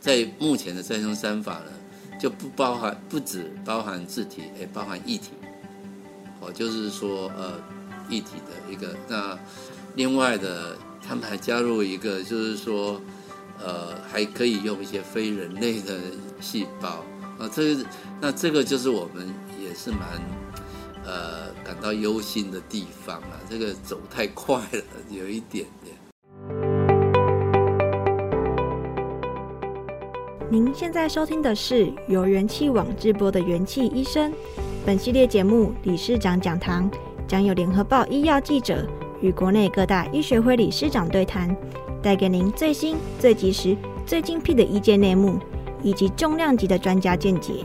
在目前的再生三法呢，就不包含不只包含自体，也包含异体。哦，就是说呃，异体的一个。那另外的，他们还加入一个，就是说呃，还可以用一些非人类的细胞啊。这那这个就是我们也是蛮呃感到忧心的地方啊。这个走太快了，有一点点。您现在收听的是由元气网直播的元气医生。本系列节目理事长讲堂将有联合报医药记者与国内各大医学会理事长对谈，带给您最新、最及时、最精辟的医界内幕，以及重量级的专家见解。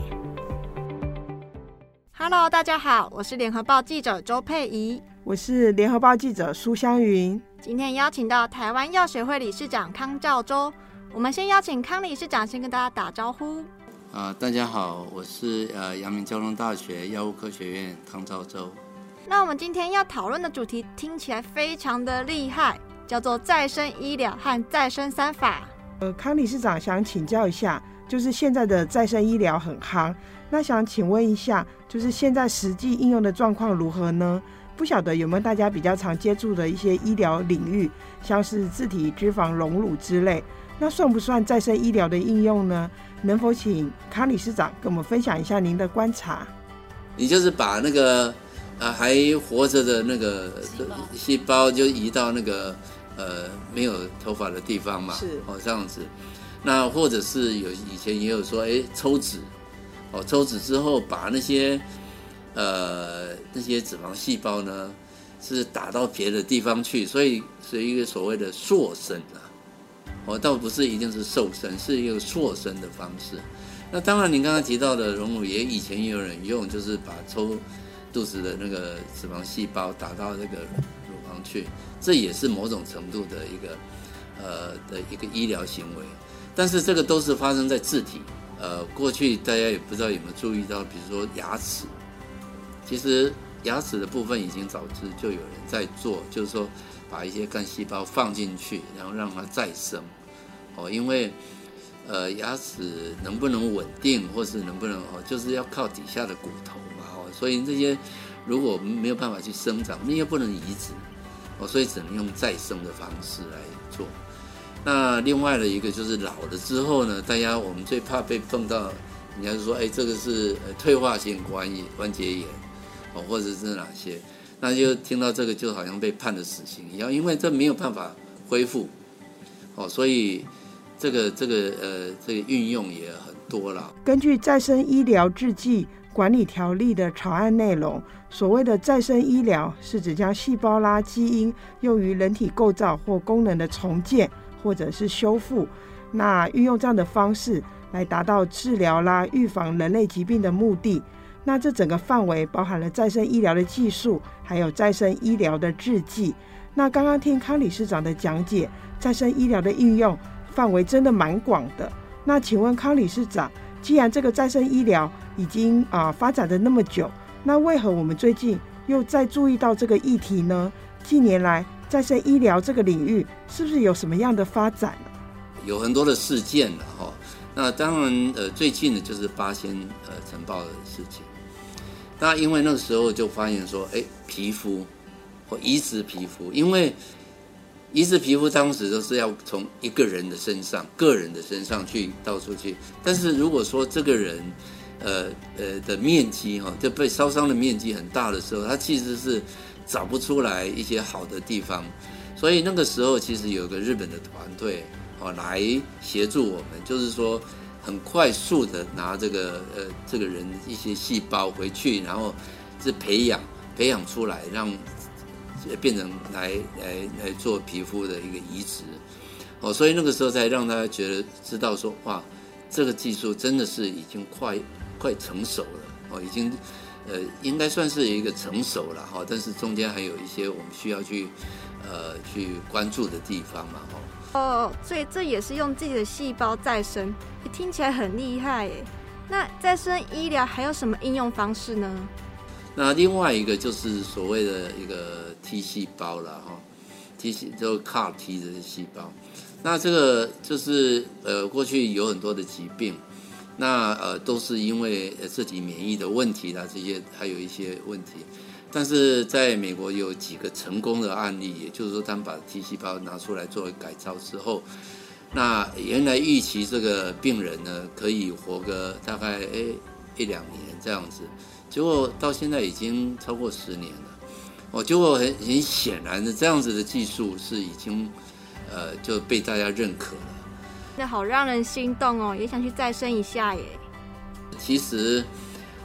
Hello，大家好，我是联合报记者周佩仪，我是联合报记者苏湘云。今天邀请到台湾药学会理事长康肇周。我们先邀请康理事长先跟大家打招呼。啊、呃，大家好，我是呃阳明交通大学药物科学院康昭周。那我们今天要讨论的主题听起来非常的厉害，叫做再生医疗和再生三法。呃，康理事长想请教一下，就是现在的再生医疗很夯，那想请问一下，就是现在实际应用的状况如何呢？不晓得有没有大家比较常接触的一些医疗领域，像是自体脂肪隆乳之类。那算不算再生医疗的应用呢？能否请康理事长跟我们分享一下您的观察？你就是把那个呃还活着的那个细胞就移到那个呃没有头发的地方嘛？是哦这样子。那或者是有以前也有说，哎抽脂哦抽脂之后把那些呃那些脂肪细胞呢是打到别的地方去，所以是一个所谓的塑身啊。哦，倒不是一定是瘦身，是一个塑身的方式。那当然，您刚刚提到的隆乳也以前也有人用，就是把抽肚子的那个脂肪细胞打到那个乳房去，这也是某种程度的一个呃的一个医疗行为。但是这个都是发生在自体。呃，过去大家也不知道有没有注意到，比如说牙齿，其实牙齿的部分已经早知就有人在做，就是说把一些干细胞放进去，然后让它再生。哦，因为，呃，牙齿能不能稳定，或是能不能哦，就是要靠底下的骨头嘛，哦，所以这些如果我们没有办法去生长，那又不能移植，哦，所以只能用再生的方式来做。那另外的一个就是老了之后呢，大家我们最怕被碰到，人家说，哎，这个是退化性关节关节炎，哦，或者是哪些，那就听到这个就好像被判了死刑一样，因为这没有办法恢复，哦，所以。这个这个呃，这个运用也很多了。根据再生医疗制剂管理条例的草案内容，所谓的再生医疗是指将细胞啦、基因用于人体构造或功能的重建或者是修复。那运用这样的方式来达到治疗啦、预防人类疾病的目的。那这整个范围包含了再生医疗的技术，还有再生医疗的制剂。那刚刚听康理事长的讲解，再生医疗的应用。范围真的蛮广的。那请问康理事长，既然这个再生医疗已经啊、发展的那么久，那为何我们最近又在注意到这个议题呢？近年来再生医疗这个领域是不是有什么样的发展？有很多的事件了哈。那当然呃，最近的就是八仙呃尘爆的事情。那因为那个时候就发现说，哎，皮肤或移植皮肤，因为。移植皮肤当时都是要从一个人的身上、个人的身上去到处去，但是如果说这个人，呃呃的面积哈，就被烧伤的面积很大的时候，他其实是找不出来一些好的地方，所以那个时候其实有个日本的团队哦来协助我们，就是说很快速的拿这个呃这个人一些细胞回去，然后是培养培养出来让。变成来来来做皮肤的一个移植，哦，所以那个时候才让大家觉得知道说，哇，这个技术真的是已经快快成熟了，哦，已经呃应该算是一个成熟了哈，但是中间还有一些我们需要去呃去关注的地方嘛，哦，哦，所以这也是用自己的细胞再生，听起来很厉害耶。那再生医疗还有什么应用方式呢？那另外一个就是所谓的一个 T 细胞了哈，T 细就 CAR T 的细胞。那这个就是呃，过去有很多的疾病，那呃都是因为自己免疫的问题啦，这些还有一些问题。但是在美国有几个成功的案例，也就是说，他们把 T 细胞拿出来作为改造之后，那原来预期这个病人呢可以活个大概诶一两年这样子，结果到现在已经超过十年了。哦，结果很很显然的，这样子的技术是已经呃就被大家认可了。那好让人心动哦，也想去再生一下耶。其实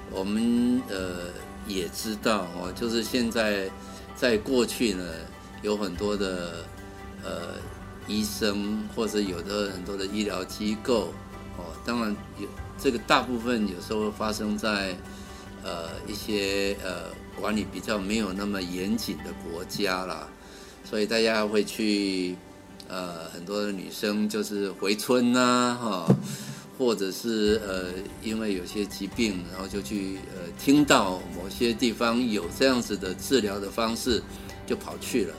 我们呃。也知道哦，就是现在，在过去呢，有很多的呃医生或者有的很多的医疗机构哦，当然有这个大部分有时候发生在呃一些呃管理比较没有那么严谨的国家啦，所以大家会去呃很多的女生就是回村呐、哈。或者是呃，因为有些疾病，然后就去呃，听到某些地方有这样子的治疗的方式，就跑去了。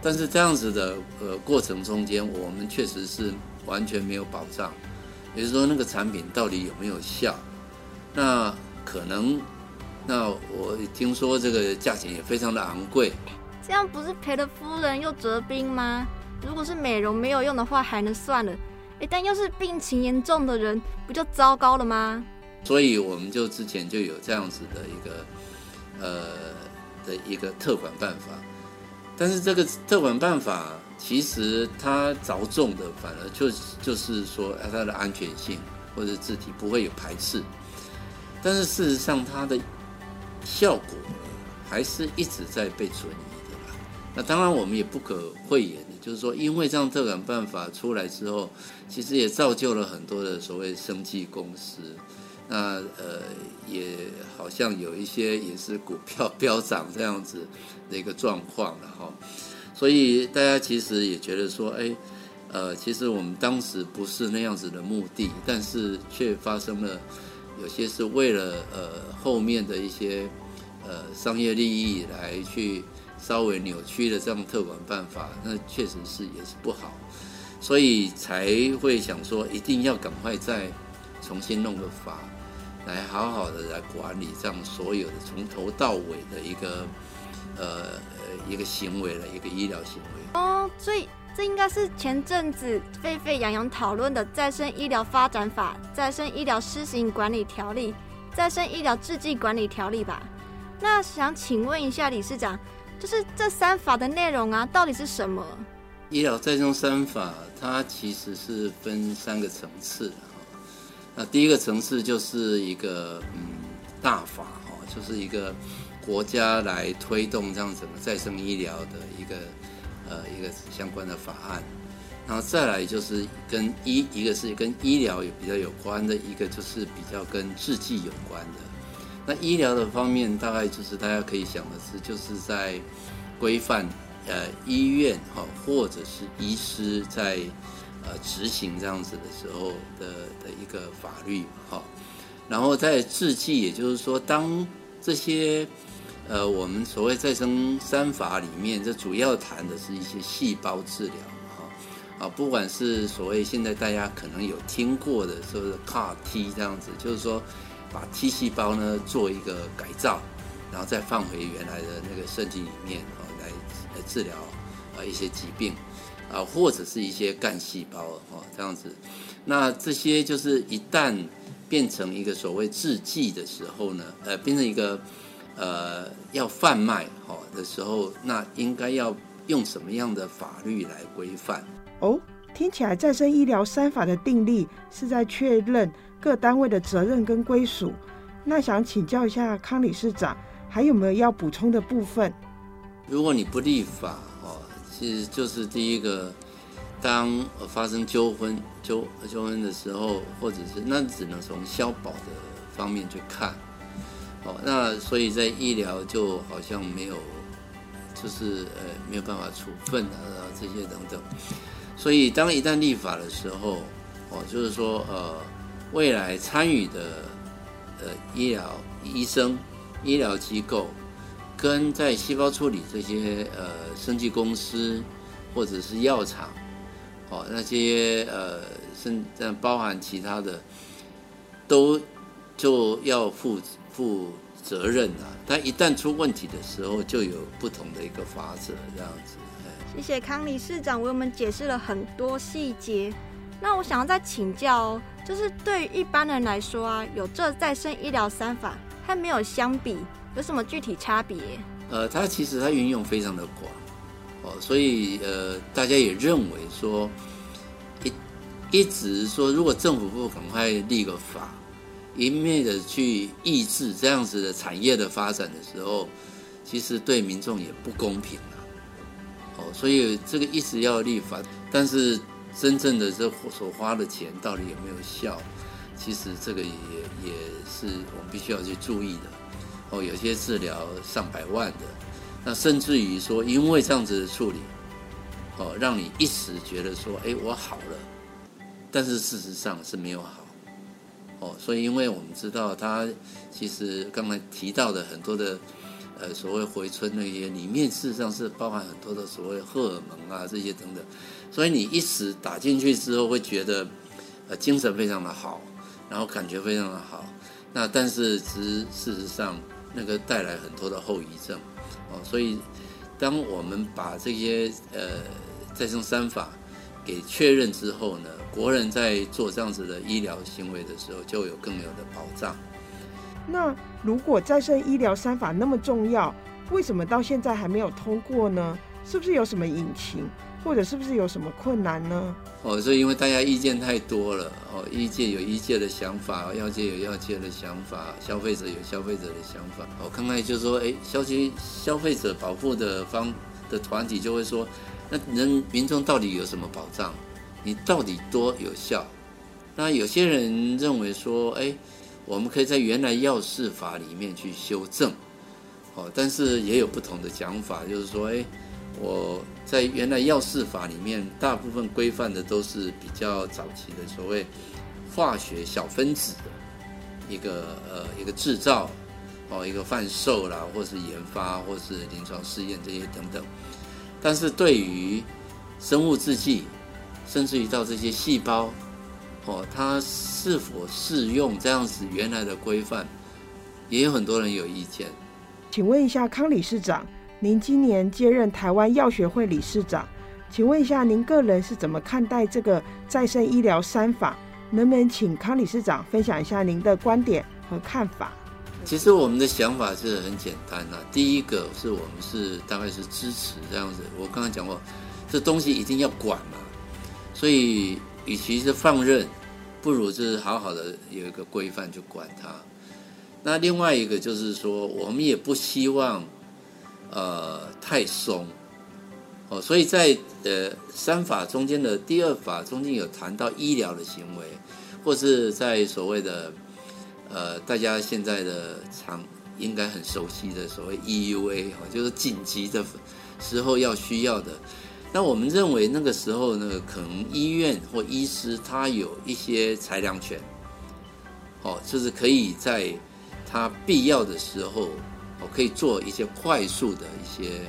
但是这样子的呃过程中间，我们确实是完全没有保障，也就是说那个产品到底有没有效？那可能，那我听说这个价钱也非常的昂贵。这样不是赔了夫人又折兵吗？如果是美容没有用的话，还能算了。哎，但要是病情严重的人，不就糟糕了吗？所以我们就之前就有这样子的一个，呃，的一个特管办法。但是这个特管办法，其实它着重的反而就就是说，它的安全性或者自体不会有排斥。但是事实上，它的效果还是一直在被存疑的啦。那当然，我们也不可讳言的。就是说，因为这样特管办法出来之后，其实也造就了很多的所谓生技公司，那呃，也好像有一些也是股票飙涨这样子的一个状况了哈。所以大家其实也觉得说，哎，呃，其实我们当时不是那样子的目的，但是却发生了有些是为了呃后面的一些呃商业利益来去。稍微扭曲的这样特管办法，那确实是也是不好，所以才会想说一定要赶快再重新弄个法，来好好的来管理这样所有的从头到尾的一个呃一个行为了一个医疗行为。哦，所以这应该是前阵子沸沸扬扬讨论的再生医疗发展法、再生医疗施行管理条例、再生医疗制剂管理条例吧？那想请问一下理事长。就是这三法的内容啊，到底是什么？医疗再生三法，它其实是分三个层次的哈。那第一个层次就是一个嗯大法哈，就是一个国家来推动这样整个再生医疗的一个呃一个相关的法案。然后再来就是跟医一个是跟医疗也比较有关的，一个就是比较跟制剂有关的。那医疗的方面，大概就是大家可以想的是，就是在规范呃医院哈，或者是医师在呃执行这样子的时候的的一个法律哈。然后在制剂，也就是说，当这些呃我们所谓再生三法里面，这主要谈的是一些细胞治疗哈啊，不管是所谓现在大家可能有听过的，说是 CAR T 这样子，就是说。把 T 细胞呢做一个改造，然后再放回原来的那个身体里面啊，来来治疗啊一些疾病啊，或者是一些干细胞啊这样子。那这些就是一旦变成一个所谓制剂的时候呢，呃，变成一个呃要贩卖哈的时候，那应该要用什么样的法律来规范？哦，听起来再生医疗三法的订立是在确认。各单位的责任跟归属，那想请教一下康理事长，还有没有要补充的部分？如果你不立法哦，其实就是第一个，当发生纠纷纠纠纷的时候，或者是那只能从消保的方面去看，哦，那所以在医疗就好像没有，就是呃没有办法处分啊这些等等，所以当一旦立法的时候，哦，就是说呃。未来参与的呃医疗医生、医疗机构，跟在细胞处理这些呃生技公司或者是药厂，哦，那些呃，甚至包含其他的，都就要负责负责任啊。但一旦出问题的时候，就有不同的一个法则，这样子。谢谢康理事长为我们解释了很多细节。那我想要再请教哦，就是对于一般人来说啊，有这再生医疗三法和没有相比，有什么具体差别？呃，它其实它运用非常的广哦，所以呃，大家也认为说，一一直说，如果政府不赶快立个法，一面的去抑制这样子的产业的发展的时候，其实对民众也不公平了哦，所以这个一直要立法，但是真正的这所花的钱到底有没有效？其实这个也也是我们必须要去注意的。哦，有些治疗上百万的，那甚至于说，因为这样子的处理，哦，让你一时觉得说，哎，我好了，但是事实上是没有好。哦，所以因为我们知道，它其实刚才提到的很多的，呃，所谓回春那些里面，事实上是包含很多的所谓荷尔蒙啊这些等等，所以你一时打进去之后，会觉得，呃，精神非常的好，然后感觉非常的好，那但是其实事实上。那个带来很多的后遗症，哦，所以当我们把这些呃再生三法给确认之后呢，国人在做这样子的医疗行为的时候，就有更有的保障。那如果再生医疗三法那么重要，为什么到现在还没有通过呢？是不是有什么隐情？或者是不是有什么困难呢？哦，所以因为大家意见太多了，哦，医界有医界的想法，药界有药界的想法，消费者有消费者的想法。我刚才就说，哎，消消消费者保护的方的团体就会说，那人民众到底有什么保障？你到底多有效？那有些人认为说，哎，我们可以在原来药事法里面去修正，哦，但是也有不同的讲法，就是说，哎。我在原来药事法里面，大部分规范的都是比较早期的所谓化学小分子的一个呃一个制造哦，一个贩售啦，或是研发，或是临床试验这些等等。但是对于生物制剂，甚至于到这些细胞哦，它是否适用这样子原来的规范，也有很多人有意见。请问一下康理事长。您今年接任台湾药学会理事长，请问一下，您个人是怎么看待这个再生医疗三法？能不能请康理事长分享一下您的观点和看法？其实我们的想法是很简单呐。第一个是我们是大概是支持这样子。我刚刚讲过，这东西一定要管嘛，所以与其是放任，不如就是好好的有一个规范去管它。那另外一个就是说，我们也不希望。呃，太松，哦，所以在呃三法中间的第二法中间有谈到医疗的行为，或是在所谓的呃大家现在的常应该很熟悉的所谓 EUA 哈，就是紧急的时候要需要的。那我们认为那个时候呢，可能医院或医师他有一些裁量权，哦，就是可以在他必要的时候。哦可以做一些快速的一些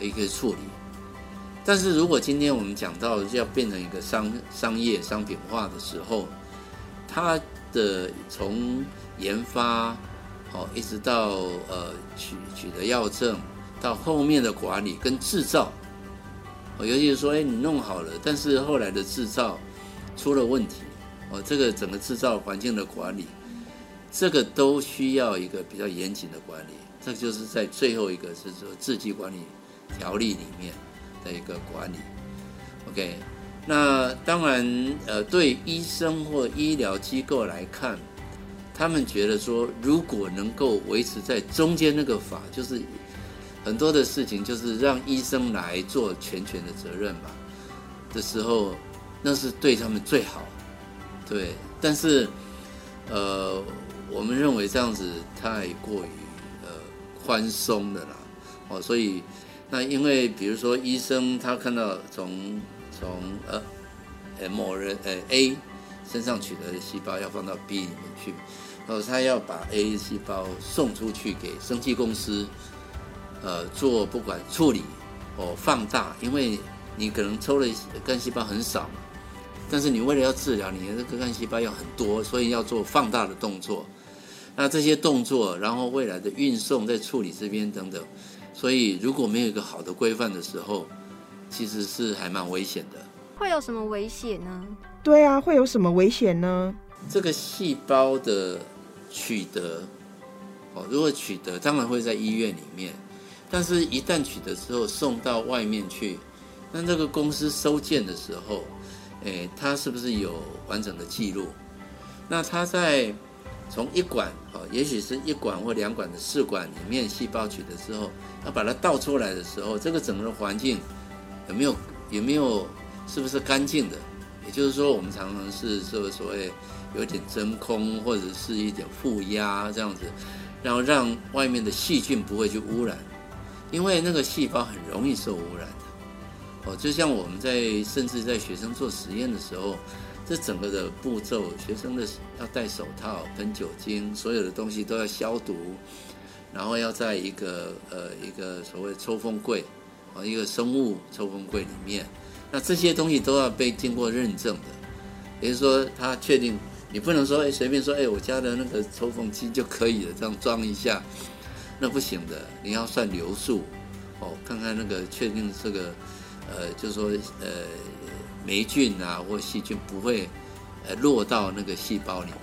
一个处理，但是如果今天我们讲到要变成一个商商业商品化的时候，它的从研发哦一直到呃取取得药证，到后面的管理跟制造，哦尤其是说哎你弄好了，但是后来的制造出了问题，哦这个整个制造环境的管理，这个都需要一个比较严谨的管理。这就是在最后一个是说制剂管理条例里面的一个管理，OK。那当然，呃，对医生或医疗机构来看，他们觉得说，如果能够维持在中间那个法，就是很多的事情就是让医生来做全权的责任嘛的时候，那是对他们最好，对。但是，呃，我们认为这样子太过于呃。宽松的啦，哦，所以那因为比如说医生他看到从从呃呃某人呃 A 身上取得的细胞要放到 B 里面去，然后他要把 A 细胞送出去给生技公司，呃做不管处理或放大，因为你可能抽的干细胞很少，但是你为了要治疗，你的这个干细胞要很多，所以要做放大的动作。那这些动作，然后未来的运送在处理这边等等，所以如果没有一个好的规范的时候，其实是还蛮危险的。会有什么危险呢？对啊，会有什么危险呢？这个细胞的取得，哦，如果取得，当然会在医院里面，但是一旦取得之后送到外面去，那这个公司收件的时候，诶，它是不是有完整的记录？那它在从一管，哦，也许是一管或两管的试管里面细胞取得之后，要把它倒出来的时候，这个整个的环境有没有有没有是不是干净的？也就是说，我们常常是这个所谓有点真空或者是一点负压这样子，然后让外面的细菌不会去污染，因为那个细胞很容易受污染的。哦，就像我们在甚至在学生做实验的时候，这整个的步骤，学生的要戴手套、喷酒精，所有的东西都要消毒，然后要在一个呃一个所谓抽风柜，啊，一个生物抽风柜里面。那这些东西都要被经过认证的，也就是说，他确定你不能说哎随便说哎我家的那个抽风机就可以了，这样装一下，那不行的，你要算流速哦，看看那个确定这个呃，就是说呃霉菌啊或细菌不会呃落到那个细胞里面。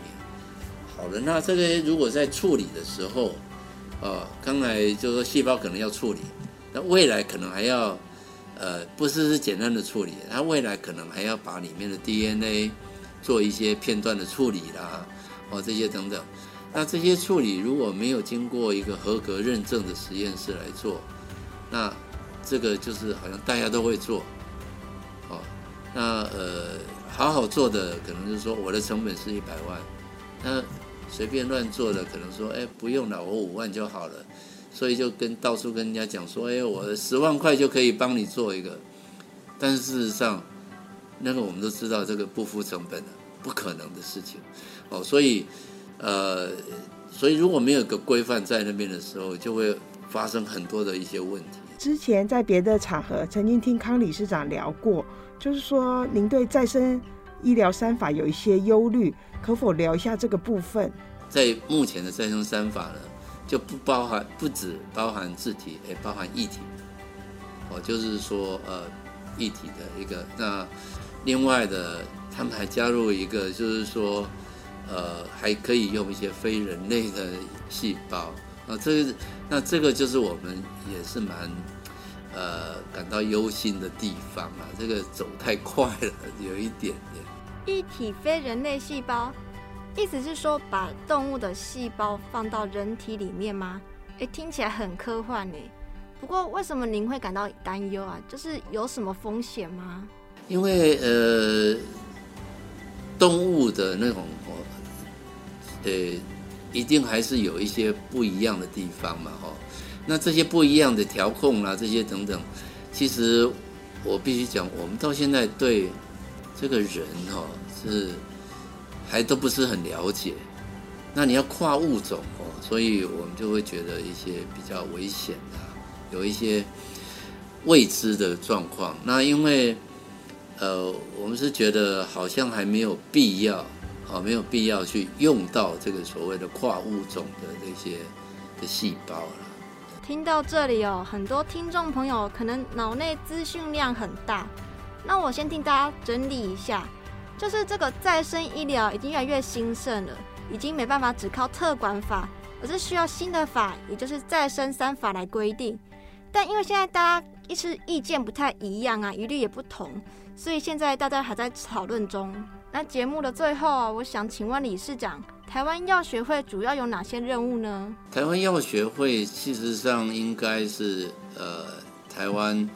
好的，那这个如果在处理的时候，哦，刚才就是说细胞可能要处理，那未来可能还要。呃，不是是简单的处理，它未来可能还要把里面的 DNA 做一些片段的处理啦，哦，这些等等。那这些处理如果没有经过一个合格认证的实验室来做，那这个就是好像大家都会做，哦，那呃，好好做的可能就是说我的成本是一百万，那随便乱做的可能说，哎，不用了，我五万就好了。所以就跟到处跟人家讲说，哎，我十万块就可以帮你做一个，但是事实上，那个我们都知道这个不付成本的，不可能的事情，哦，所以，呃，所以如果没有一个规范在那边的时候，就会发生很多的一些问题。之前在别的场合曾经听康理事长聊过，就是说您对再生医疗三法有一些忧虑，可否聊一下这个部分？在目前的再生三法呢？就不包含，不止包含字体，也包含异体。哦，就是说，呃，异体的一个。那另外的，他们还加入一个，就是说，呃，还可以用一些非人类的细胞。啊，这个，那这个就是我们也是蛮，呃，感到忧心的地方啊。这个走太快了，有一点点。异体非人类细胞。意思是说，把动物的细胞放到人体里面吗？诶，听起来很科幻呢。不过，为什么您会感到担忧啊？就是有什么风险吗？因为呃，动物的那种，呃，一定还是有一些不一样的地方嘛，哈。那这些不一样的调控啊，这些等等，其实我必须讲，我们到现在对这个人哈是。还都不是很了解，那你要跨物种哦，所以我们就会觉得一些比较危险的，有一些未知的状况。那因为呃，我们是觉得好像还没有必要，啊，没有必要去用到这个所谓的跨物种的这些的细胞了。听到这里哦，很多听众朋友可能脑内资讯量很大，那我先替大家整理一下。就是这个再生医疗已经越来越兴盛了，已经没办法只靠特管法，而是需要新的法，也就是再生三法来规定。但因为现在大家一直意见不太一样啊，疑虑也不同，所以现在大家还在讨论中。那节目的最后啊，我想请问理事长，台湾药学会主要有哪些任务呢？台湾药学会事实上应该是呃台湾。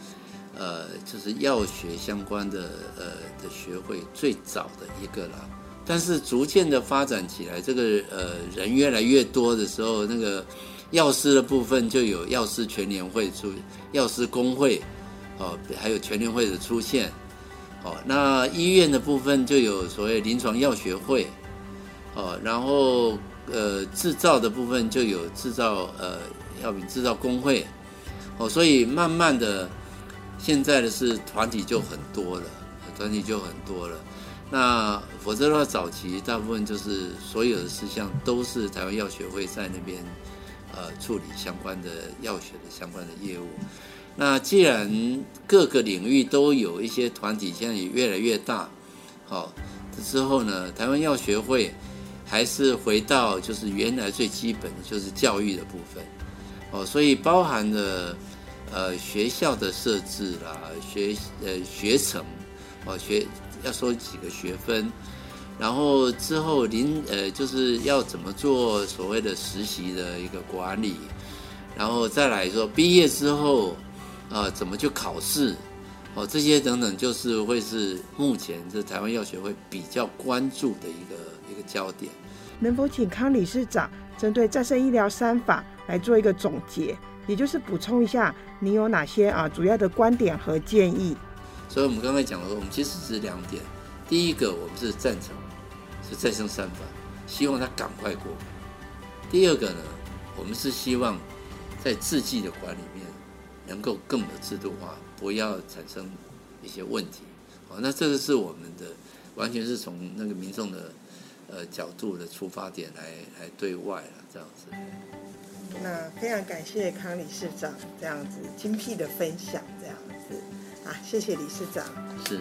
呃，就是药学相关的呃的学会最早的一个了，但是逐渐的发展起来，这个呃人越来越多的时候，那个药师的部分就有药师全联会出，药师工会，哦，还有全联会的出现，哦，那医院的部分就有所谓临床药学会，哦，然后呃制造的部分就有制造呃药品制造工会，哦，所以慢慢的。现在的是团体就很多了，团体就很多了。那否则的话，早期大部分就是所有的事项都是台湾药学会在那边呃处理相关的药学的相关的业务。那既然各个领域都有一些团体，现在也越来越大，好之后呢，台湾药学会还是回到就是原来最基本的就是教育的部分，哦，所以包含了呃学校的设置啦，学呃学程，哦学。要说几个学分，然后之后临呃就是要怎么做所谓的实习的一个管理，然后再来说毕业之后啊、呃、怎么去考试，哦这些等等就是会是目前这台湾药学会比较关注的一个一个焦点。能否请康理事长针对再生医疗三法来做一个总结，也就是补充一下你有哪些啊主要的观点和建议？所以我们刚才讲了，我们其实是两点。第一个，我们是赞成是再生三法，希望它赶快过。第二个呢，我们是希望在制剂的管理面能够更有制度化，不要产生一些问题。好，那这个是我们的完全是从那个民众的呃角度的出发点来来对外了，这样子。那非常感谢康理事长这样子精辟的分享，这样子。啊，谢谢理事长。是，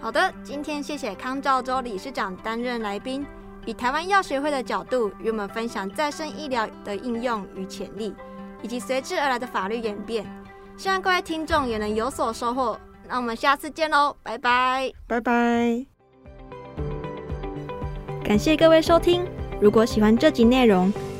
好的，今天谢谢康兆洲理事长担任来宾，以台湾药学会的角度与我们分享再生医疗的应用与潜力，以及随之而来的法律演变。希望各位听众也能有所收获。那我们下次见喽，拜拜，拜拜。感谢各位收听。如果喜欢这集内容，